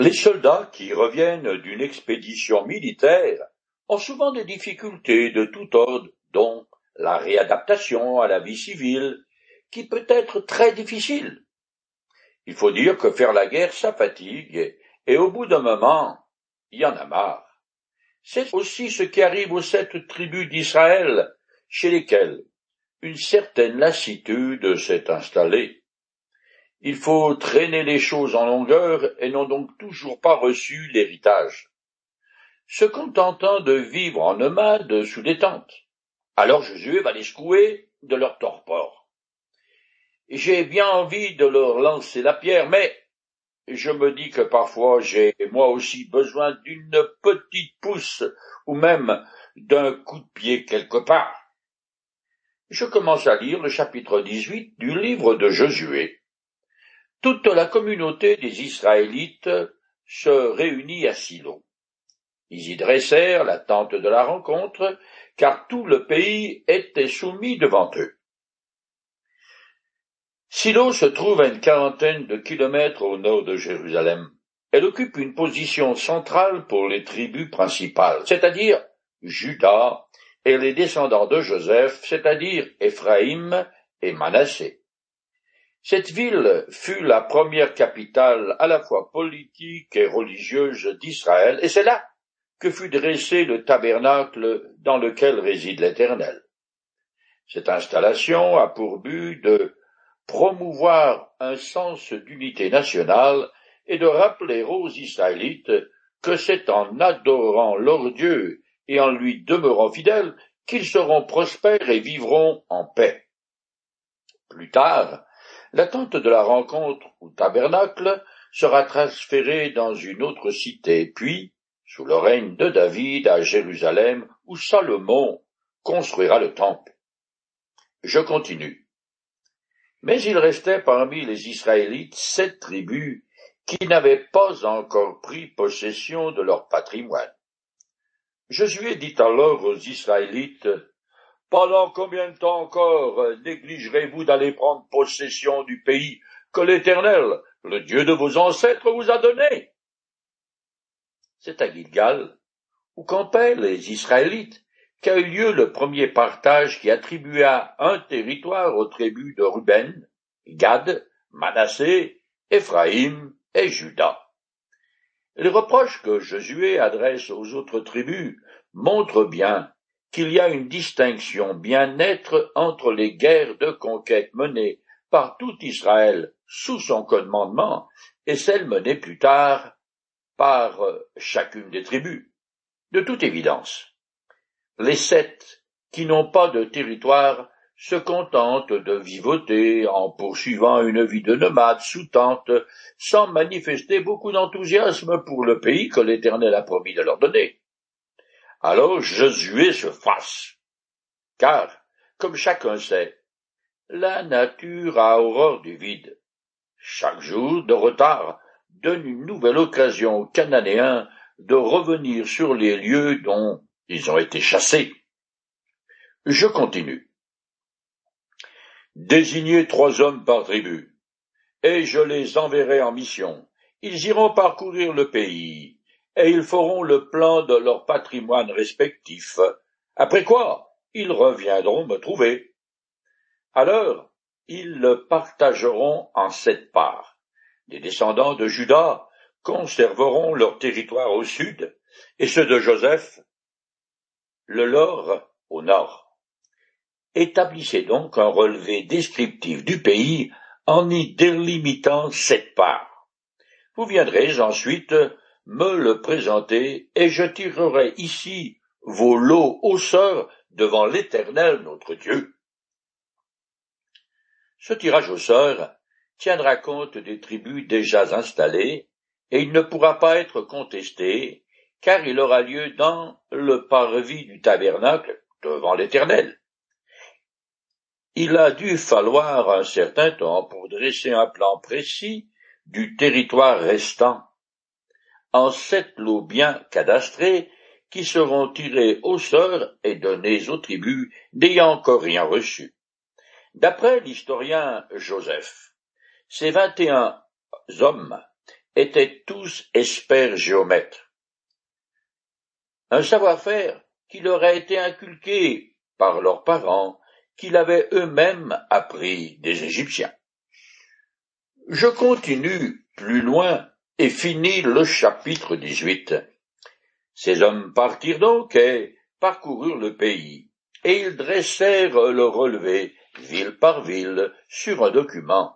Les soldats qui reviennent d'une expédition militaire ont souvent des difficultés de tout ordre, dont la réadaptation à la vie civile, qui peut être très difficile. Il faut dire que faire la guerre, ça fatigue, et au bout d'un moment, il y en a marre. C'est aussi ce qui arrive aux sept tribus d'Israël, chez lesquelles une certaine lassitude s'est installée. Il faut traîner les choses en longueur et n'ont donc toujours pas reçu l'héritage, se contentant de vivre en nomade sous des tentes. Alors Josué va les secouer de leur torpor. J'ai bien envie de leur lancer la pierre, mais je me dis que parfois j'ai moi aussi besoin d'une petite pousse ou même d'un coup de pied quelque part. Je commence à lire le chapitre 18 du livre de Josué. Toute la communauté des Israélites se réunit à Silo. Ils y dressèrent la tente de la rencontre, car tout le pays était soumis devant eux. Silo se trouve à une quarantaine de kilomètres au nord de Jérusalem. Elle occupe une position centrale pour les tribus principales, c'est-à-dire Judas et les descendants de Joseph, c'est-à-dire Éphraïm et Manassé. Cette ville fut la première capitale à la fois politique et religieuse d'Israël, et c'est là que fut dressé le tabernacle dans lequel réside l'Éternel. Cette installation a pour but de promouvoir un sens d'unité nationale et de rappeler aux Israélites que c'est en adorant leur Dieu et en lui demeurant fidèles qu'ils seront prospères et vivront en paix. Plus tard, L'attente de la rencontre ou tabernacle sera transférée dans une autre cité, puis, sous le règne de David à Jérusalem, où Salomon construira le temple. Je continue. Mais il restait parmi les Israélites sept tribus qui n'avaient pas encore pris possession de leur patrimoine. Josué dit alors aux Israélites, pendant combien de temps encore euh, négligerez-vous d'aller prendre possession du pays que l'Éternel, le Dieu de vos ancêtres, vous a donné? C'est à Gilgal, où campaient les Israélites, qu'a eu lieu le premier partage qui attribua un territoire aux tribus de Ruben, Gad, Manassé, Éphraïm et Juda. Les reproches que Josué adresse aux autres tribus montrent bien qu'il y a une distinction bien nette entre les guerres de conquête menées par tout Israël sous son commandement et celles menées plus tard par euh, chacune des tribus. De toute évidence, les sept qui n'ont pas de territoire se contentent de vivoter en poursuivant une vie de nomade sous tente sans manifester beaucoup d'enthousiasme pour le pays que l'Éternel a promis de leur donner. Alors Josué se fasse. Car, comme chacun sait, la nature a horreur du vide. Chaque jour de retard donne une nouvelle occasion aux Cananéens de revenir sur les lieux dont ils ont été chassés. Je continue. Désignez trois hommes par tribu, et je les enverrai en mission. Ils iront parcourir le pays, et ils feront le plan de leur patrimoine respectif, après quoi ils reviendront me trouver. Alors ils le partageront en sept parts. Les descendants de Judas conserveront leur territoire au sud, et ceux de Joseph le leur au nord. Établissez donc un relevé descriptif du pays en y délimitant sept parts. Vous viendrez ensuite me le présenter, et je tirerai ici vos lots hausseurs devant l'Éternel notre Dieu. Ce tirage au sort tiendra compte des tribus déjà installées, et il ne pourra pas être contesté, car il aura lieu dans le parvis du tabernacle devant l'Éternel. Il a dû falloir un certain temps pour dresser un plan précis du territoire restant, en sept lots bien cadastrés qui seront tirés au sort et donnés aux tribus n'ayant encore rien reçu. D'après l'historien Joseph, ces vingt et un hommes étaient tous experts géomètres. Un savoir-faire qui leur a été inculqué par leurs parents, qu'ils avaient eux-mêmes appris des Égyptiens. Je continue plus loin et finis le chapitre 18. Ces hommes partirent donc et parcoururent le pays, et ils dressèrent le relevé, ville par ville, sur un document,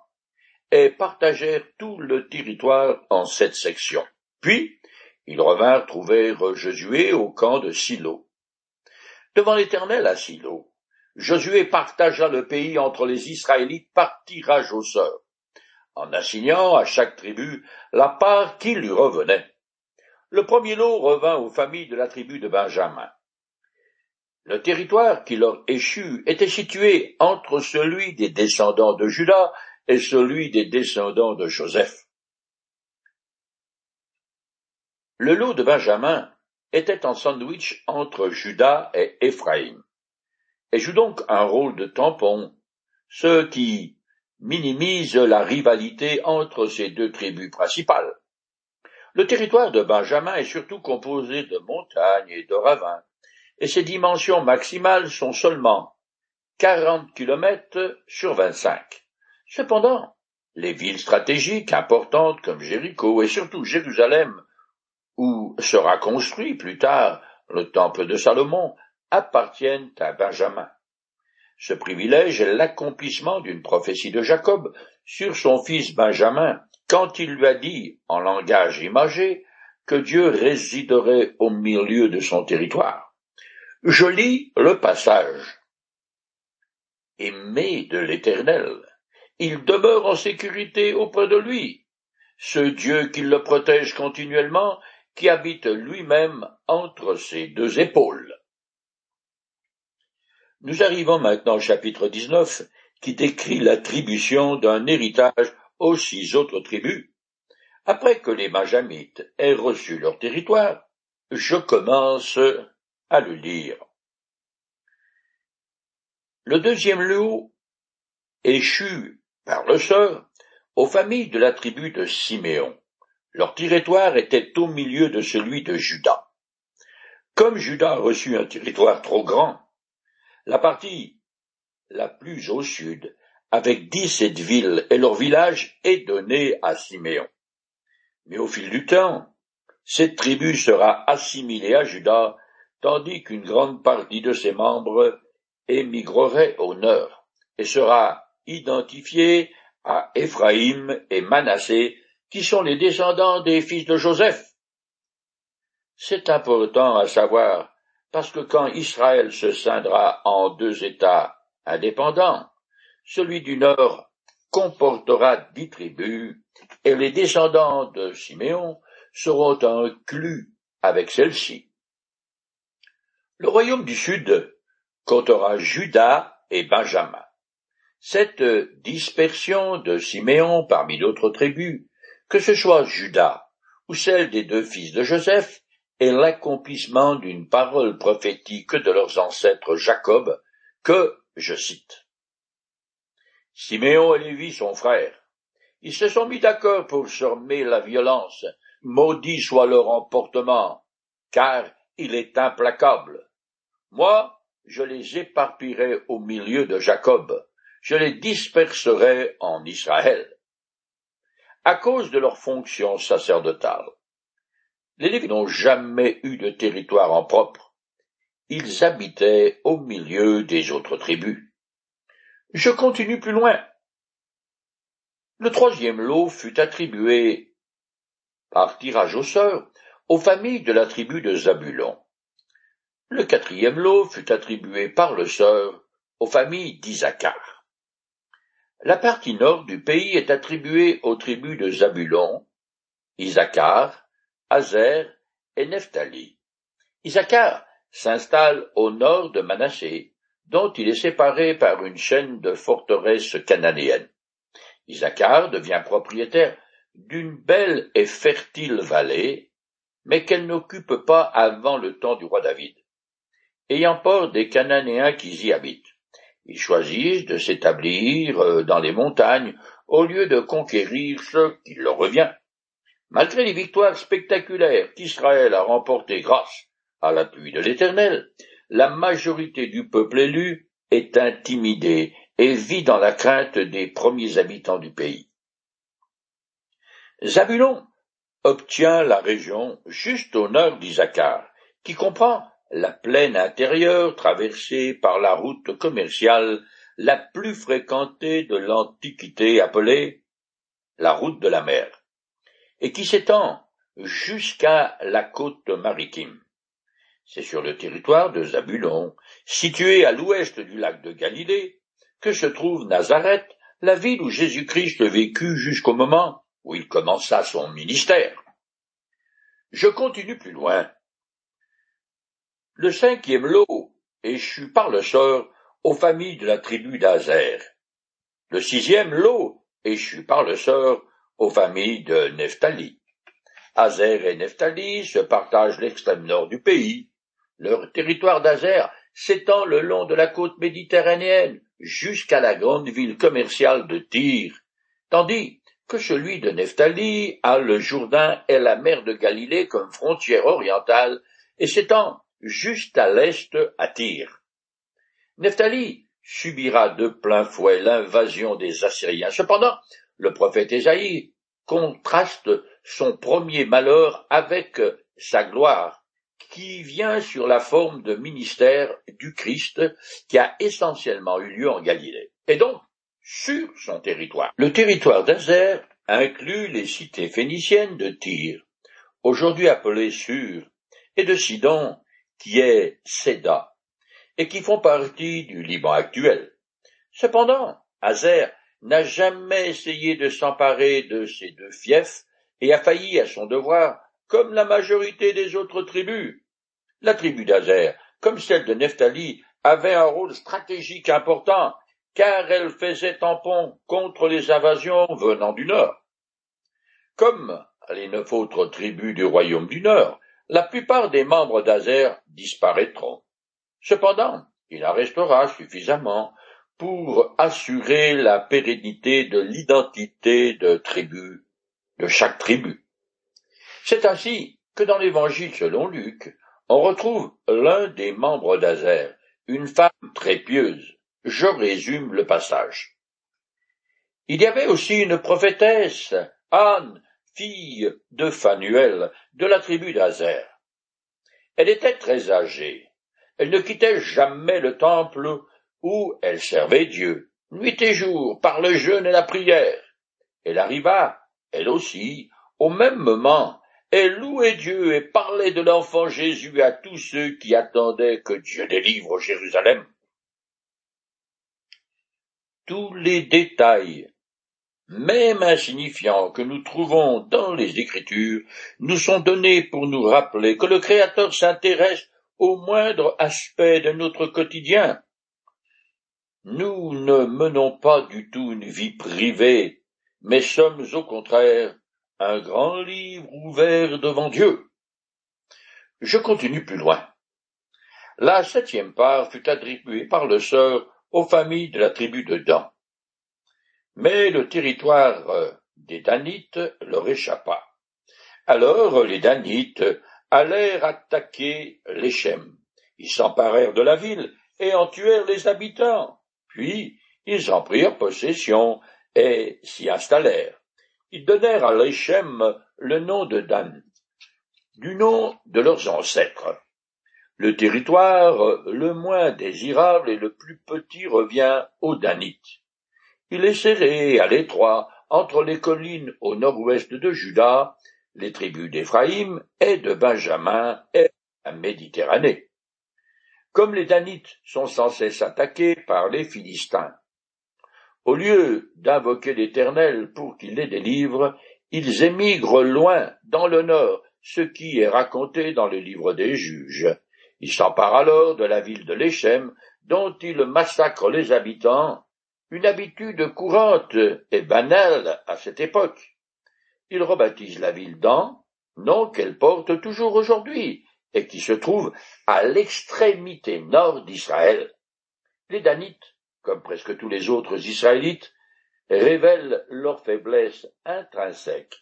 et partagèrent tout le territoire en sept sections. Puis, ils revinrent trouver Josué au camp de Silo. Devant l'Éternel à Silo, Josué partagea le pays entre les Israélites par tirage au sort, en assignant à chaque tribu la part qui lui revenait. Le premier lot revint aux familles de la tribu de Benjamin. Le territoire qui leur échut était situé entre celui des descendants de Judas et celui des descendants de Joseph. Le lot de Benjamin était en sandwich entre Judas et Éphraïm, et joue donc un rôle de tampon, ce qui minimise la rivalité entre ces deux tribus principales. Le territoire de Benjamin est surtout composé de montagnes et de ravins, et ses dimensions maximales sont seulement quarante kilomètres sur vingt-cinq. Cependant, les villes stratégiques importantes comme Jéricho et surtout Jérusalem, où sera construit plus tard le temple de Salomon, appartiennent à Benjamin. Ce privilège est l'accomplissement d'une prophétie de Jacob sur son fils Benjamin, quand il lui a dit, en langage imagé, que Dieu résiderait au milieu de son territoire. Je lis le passage. Aimé de l'Éternel, il demeure en sécurité auprès de lui, ce Dieu qui le protège continuellement, qui habite lui-même entre ses deux épaules. Nous arrivons maintenant au chapitre 19, qui décrit l'attribution d'un héritage aux six autres tribus. Après que les Majamites aient reçu leur territoire, je commence à le lire. Le deuxième lot échut par le sort aux familles de la tribu de Siméon. Leur territoire était au milieu de celui de Judas. Comme Judas reçut un territoire trop grand, la partie la plus au sud, avec dix-sept villes et leurs villages, est donnée à Siméon. Mais au fil du temps, cette tribu sera assimilée à Judas tandis qu'une grande partie de ses membres émigrerait au nord et sera identifiée à Éphraïm et Manassé, qui sont les descendants des fils de Joseph. C'est important à savoir, parce que quand Israël se scindra en deux États indépendants, celui du Nord comportera dix tribus, et les descendants de Siméon seront inclus avec celle-ci. Le royaume du Sud comptera Judas et Benjamin. Cette dispersion de Siméon parmi d'autres tribus, que ce soit Judas ou celle des deux fils de Joseph, est l'accomplissement d'une parole prophétique de leurs ancêtres Jacob, que, je cite. Siméon et Lévi sont frères. Ils se sont mis d'accord pour surmer la violence. Maudit soit leur emportement, car il est implacable. Moi, je les éparpillerai au milieu de Jacob, je les disperserai en Israël. À cause de leur fonction sacerdotale, les Lévites n'ont jamais eu de territoire en propre. Ils habitaient au milieu des autres tribus. Je continue plus loin. Le troisième lot fut attribué par tirage au sort aux familles de la tribu de Zabulon. Le quatrième lot fut attribué par le sort aux familles d'Isaacar. La partie nord du pays est attribuée aux tribus de Zabulon, Azer et Nephtali. Isaacar s'installe au nord de Manassé, dont il est séparé par une chaîne de forteresses cananéennes. Isaacar devient propriétaire d'une belle et fertile vallée, mais qu'elle n'occupe pas avant le temps du roi David ayant peur des Cananéens qui y habitent. Ils choisissent de s'établir euh, dans les montagnes au lieu de conquérir ce qui leur revient. Malgré les victoires spectaculaires qu'Israël a remportées grâce à l'appui de l'Éternel, la majorité du peuple élu est intimidée et vit dans la crainte des premiers habitants du pays. Zabulon obtient la région juste au nord d'Isaacar, qui comprend la plaine intérieure traversée par la route commerciale la plus fréquentée de l'Antiquité appelée la route de la mer, et qui s'étend jusqu'à la côte maritime. C'est sur le territoire de Zabulon, situé à l'ouest du lac de Galilée, que se trouve Nazareth, la ville où Jésus-Christ vécut jusqu'au moment où il commença son ministère. Je continue plus loin. Le cinquième lot échut par le sort aux familles de la tribu d'Azer. Le sixième lot échut par le sort aux familles de Nephtali. Azer et Nephtali se partagent l'extrême nord du pays. Leur territoire d'Azer s'étend le long de la côte méditerranéenne jusqu'à la grande ville commerciale de Tyr, tandis que celui de Nephtali a le Jourdain et la mer de Galilée comme frontière orientale et s'étend juste à l'est à Tyr. Nephtali subira de plein fouet l'invasion des Assyriens. Cependant, le prophète Ésaïe contraste son premier malheur avec sa gloire, qui vient sur la forme de ministère du Christ qui a essentiellement eu lieu en Galilée. Et donc, sur son territoire. Le territoire d'Azer inclut les cités phéniciennes de Tyr, aujourd'hui appelées Sur, et de Sidon, qui est Seda, et qui font partie du Liban actuel. Cependant, Azer n'a jamais essayé de s'emparer de ces deux fiefs et a failli à son devoir comme la majorité des autres tribus. La tribu d'Azer, comme celle de Nephtali, avait un rôle stratégique important car elle faisait tampon contre les invasions venant du Nord. Comme les neuf autres tribus du royaume du Nord, la plupart des membres d'Azer disparaîtront. Cependant, il en restera suffisamment pour assurer la pérennité de l'identité de tribu, de chaque tribu. C'est ainsi que dans l'évangile selon Luc, on retrouve l'un des membres d'Azer, une femme très pieuse, je résume le passage. Il y avait aussi une prophétesse, Anne, fille de Phanuel, de la tribu d'Azer. Elle était très âgée. Elle ne quittait jamais le temple où elle servait Dieu, nuit et jour, par le jeûne et la prière. Elle arriva, elle aussi, au même moment, elle louait Dieu et parlait de l'enfant Jésus à tous ceux qui attendaient que Dieu délivre Jérusalem tous les détails, même insignifiants, que nous trouvons dans les Écritures, nous sont donnés pour nous rappeler que le Créateur s'intéresse au moindre aspect de notre quotidien. Nous ne menons pas du tout une vie privée, mais sommes au contraire un grand livre ouvert devant Dieu. Je continue plus loin. La septième part fut attribuée par le sœur aux familles de la tribu de Dan. Mais le territoire euh, des Danites leur échappa. Alors les Danites allèrent attaquer l'Échem. Ils s'emparèrent de la ville et en tuèrent les habitants. Puis ils en prirent possession et s'y installèrent. Ils donnèrent à l'Échem le nom de Dan, du nom de leurs ancêtres. Le territoire le moins désirable et le plus petit revient aux Danites. Il est serré à l'étroit entre les collines au nord-ouest de Juda, les tribus d'Éphraïm et de Benjamin et la Méditerranée. Comme les Danites sont censés s'attaquer par les Philistins, au lieu d'invoquer l'Éternel pour qu'il les délivre, ils émigrent loin dans le nord, ce qui est raconté dans le livre des juges. Il s'empare alors de la ville de l'Échem, dont il massacre les habitants, une habitude courante et banale à cette époque. Il rebaptise la ville d'An, nom qu'elle porte toujours aujourd'hui, et qui se trouve à l'extrémité nord d'Israël. Les Danites, comme presque tous les autres Israélites, révèlent leur faiblesse intrinsèque,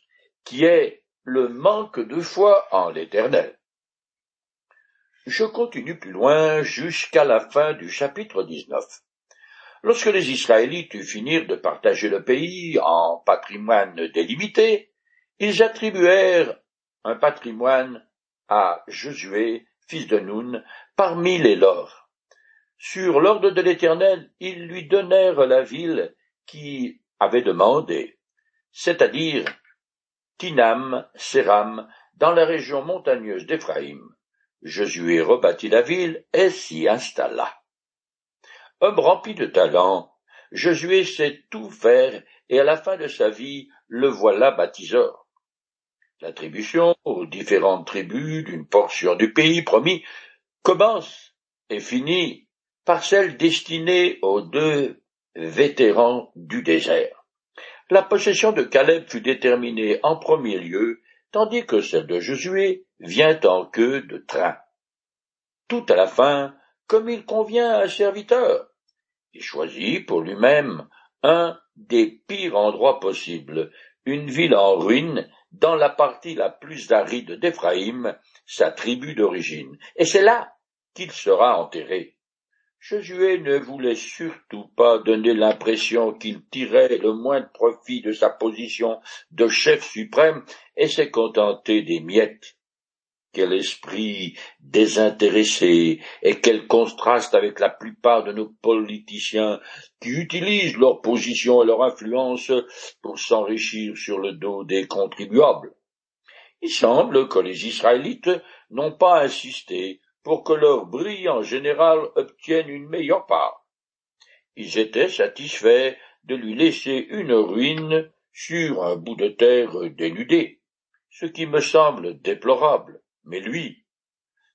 qui est le manque de foi en l'Éternel. Je continue plus loin jusqu'à la fin du chapitre 19. Lorsque les Israélites eurent fini de partager le pays en patrimoine délimité, ils attribuèrent un patrimoine Josué, fils de Nun, parmi les leurs. Sur l'ordre de l'Éternel, ils lui donnèrent la ville qui avait demandé, c'est-à-dire Tinam, Séram, dans la région montagneuse d'Éphraïm. Josué rebâtit la ville et s'y installa. Homme rempli de talent, Josué sait tout faire et à la fin de sa vie le voilà baptiseur. L'attribution aux différentes tribus d'une portion du pays promis commence et finit par celle destinée aux deux vétérans du désert. La possession de Caleb fut déterminée en premier lieu, tandis que celle de Josué vient en queue de train. Tout à la fin, comme il convient à un serviteur. Il choisit pour lui-même un des pires endroits possibles, une ville en ruine dans la partie la plus aride d'Éphraïm, sa tribu d'origine, et c'est là qu'il sera enterré. Josué ne voulait surtout pas donner l'impression qu'il tirait le moindre profit de sa position de chef suprême et s'est contenté des miettes. Quel esprit désintéressé et quel contraste avec la plupart de nos politiciens qui utilisent leur position et leur influence pour s'enrichir sur le dos des contribuables. Il semble que les Israélites n'ont pas insisté pour que leur brillant général obtienne une meilleure part. Ils étaient satisfaits de lui laisser une ruine sur un bout de terre dénudé, ce qui me semble déplorable. Mais lui,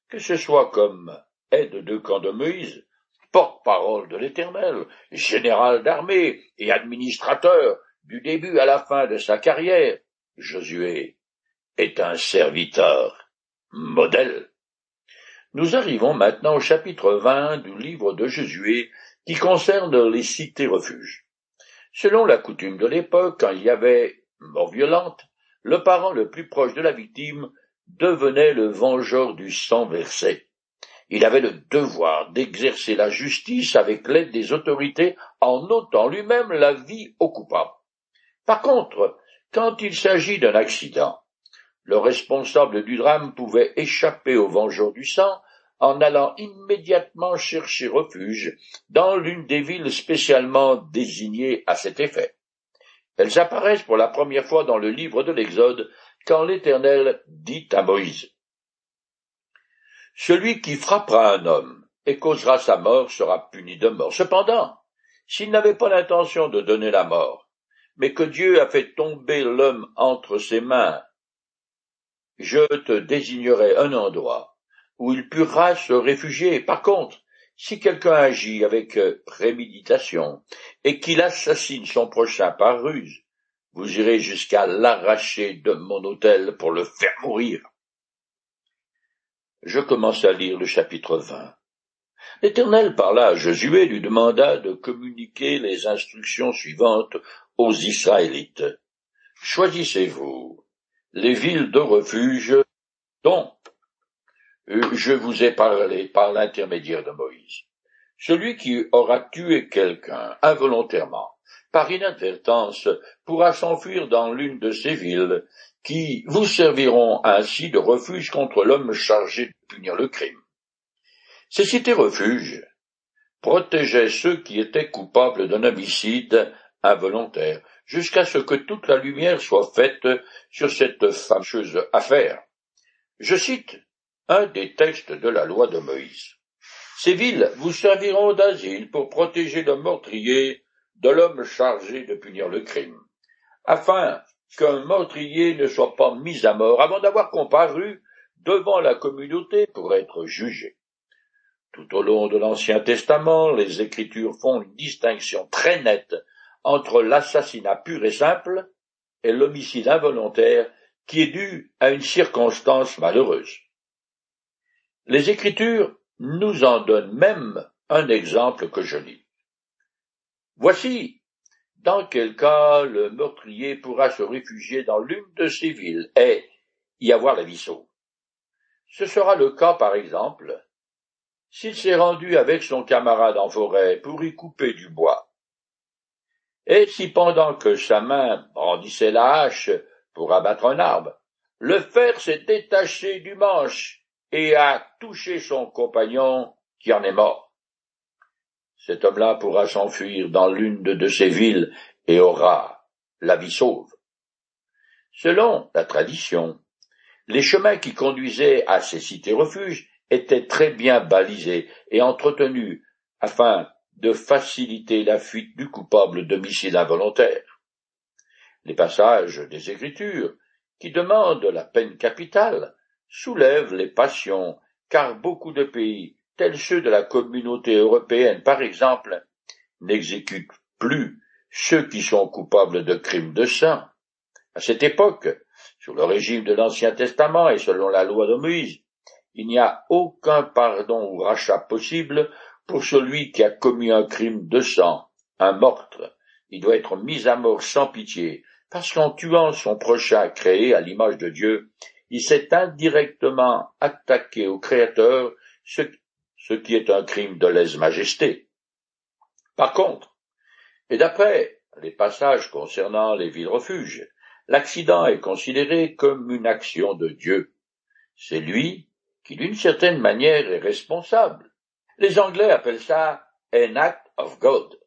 que ce soit comme aide de camp de Moïse, porte-parole de l'Éternel, général d'armée et administrateur du début à la fin de sa carrière, Josué est un serviteur modèle. Nous arrivons maintenant au chapitre 20 du livre de Josué qui concerne les cités refuges. Selon la coutume de l'époque, quand il y avait mort violente, le parent le plus proche de la victime devenait le vengeur du sang versé. Il avait le devoir d'exercer la justice avec l'aide des autorités en ôtant lui-même la vie au coupable. Par contre, quand il s'agit d'un accident, le responsable du drame pouvait échapper au vengeur du sang en allant immédiatement chercher refuge dans l'une des villes spécialement désignées à cet effet. Elles apparaissent pour la première fois dans le livre de l'Exode quand l'Éternel dit à Moïse Celui qui frappera un homme et causera sa mort sera puni de mort. Cependant, s'il n'avait pas l'intention de donner la mort, mais que Dieu a fait tomber l'homme entre ses mains, je te désignerai un endroit où il pourra se réfugier. Par contre, si quelqu'un agit avec préméditation et qu'il assassine son prochain par ruse, vous irez jusqu'à l'arracher de mon autel pour le faire mourir. Je commence à lire le chapitre 20. L'Éternel parla à Josué et lui demanda de communiquer les instructions suivantes aux Israélites. Choisissez-vous les villes de refuge dont euh, je vous ai parlé par l'intermédiaire de Moïse. Celui qui aura tué quelqu'un involontairement, par inadvertance, pourra s'enfuir dans l'une de ces villes, qui vous serviront ainsi de refuge contre l'homme chargé de punir le crime. Ces cités refuges protégeaient ceux qui étaient coupables d'un homicide involontaire, jusqu'à ce que toute la lumière soit faite sur cette fâcheuse affaire. Je cite un des textes de la loi de Moïse. Ces villes vous serviront d'asile pour protéger le meurtrier de l'homme chargé de punir le crime, afin qu'un meurtrier ne soit pas mis à mort avant d'avoir comparu devant la communauté pour être jugé. Tout au long de l'Ancien Testament, les Écritures font une distinction très nette entre l'assassinat pur et simple et l'homicide involontaire qui est dû à une circonstance malheureuse. Les Écritures nous en donnent même un exemple que je lis. Voici dans quel cas le meurtrier pourra se réfugier dans l'une de ces villes et, y avoir la vie sauve. Ce sera le cas, par exemple, s'il s'est rendu avec son camarade en forêt pour y couper du bois. Et si pendant que sa main brandissait la hache pour abattre un arbre, le fer s'est détaché du manche et a touché son compagnon qui en est mort. Cet homme-là pourra s'enfuir dans l'une de ces villes et aura la vie sauve. Selon la tradition, les chemins qui conduisaient à ces cités-refuges étaient très bien balisés et entretenus afin de faciliter la fuite du coupable d'homicide involontaire. Les passages des Écritures, qui demandent la peine capitale, soulèvent les passions, car beaucoup de pays, tels ceux de la communauté européenne par exemple, n'exécutent plus ceux qui sont coupables de crimes de sang. À cette époque, sous le régime de l'Ancien Testament et selon la loi de Moïse, il n'y a aucun pardon ou rachat possible pour celui qui a commis un crime de sang, un meurtre. Il doit être mis à mort sans pitié, parce qu'en tuant son prochain créé à l'image de Dieu, il s'est indirectement attaqué au Créateur, ce qui est un crime de lèse-majesté. Par contre, et d'après les passages concernant les villes refuges, l'accident est considéré comme une action de Dieu. C'est lui qui, d'une certaine manière, est responsable. Les Anglais appellent ça an act of God.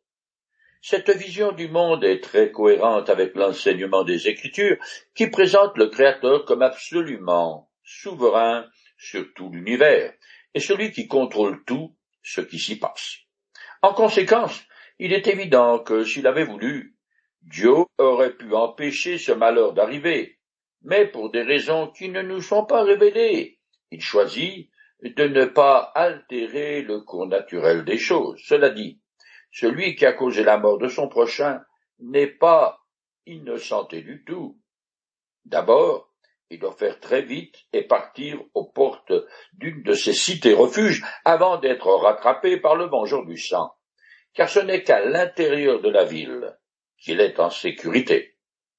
Cette vision du monde est très cohérente avec l'enseignement des Écritures qui présente le Créateur comme absolument souverain sur tout l'univers et celui qui contrôle tout ce qui s'y passe. En conséquence, il est évident que s'il avait voulu, Dieu aurait pu empêcher ce malheur d'arriver, mais pour des raisons qui ne nous sont pas révélées. Il choisit de ne pas altérer le cours naturel des choses. Cela dit, celui qui a causé la mort de son prochain n'est pas innocenté du tout. D'abord, il doit faire très vite et partir aux portes d'une de ces cités refuges avant d'être rattrapé par le vengeur du sang, car ce n'est qu'à l'intérieur de la ville qu'il est en sécurité.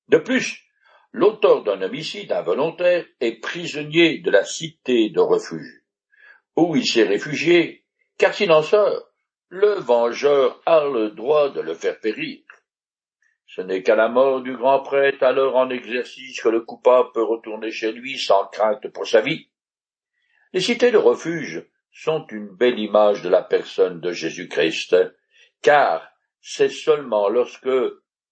De plus, l'auteur d'un homicide involontaire est prisonnier de la cité de refuge, où il s'est réfugié, car s'il en sort, le vengeur a le droit de le faire périr. Ce n'est qu'à la mort du grand prêtre, alors en exercice, que le coupable peut retourner chez lui sans crainte pour sa vie. Les cités de refuge sont une belle image de la personne de Jésus-Christ, car c'est seulement lorsque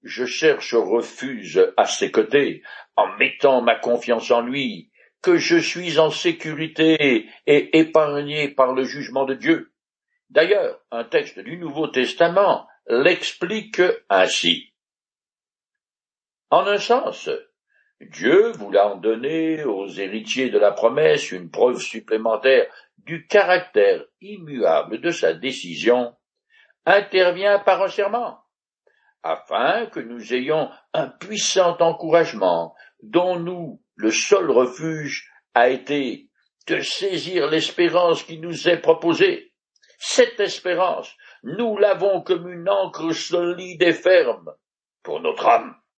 je cherche refuge à ses côtés, en mettant ma confiance en lui, que je suis en sécurité et épargné par le jugement de Dieu. D'ailleurs, un texte du Nouveau Testament l'explique ainsi. En un sens, Dieu voulant donner aux héritiers de la promesse une preuve supplémentaire du caractère immuable de sa décision, intervient par un serment afin que nous ayons un puissant encouragement, dont nous, le seul refuge, a été de saisir l'espérance qui nous est proposée. Cette espérance, nous l'avons comme une encre solide et ferme pour notre âme.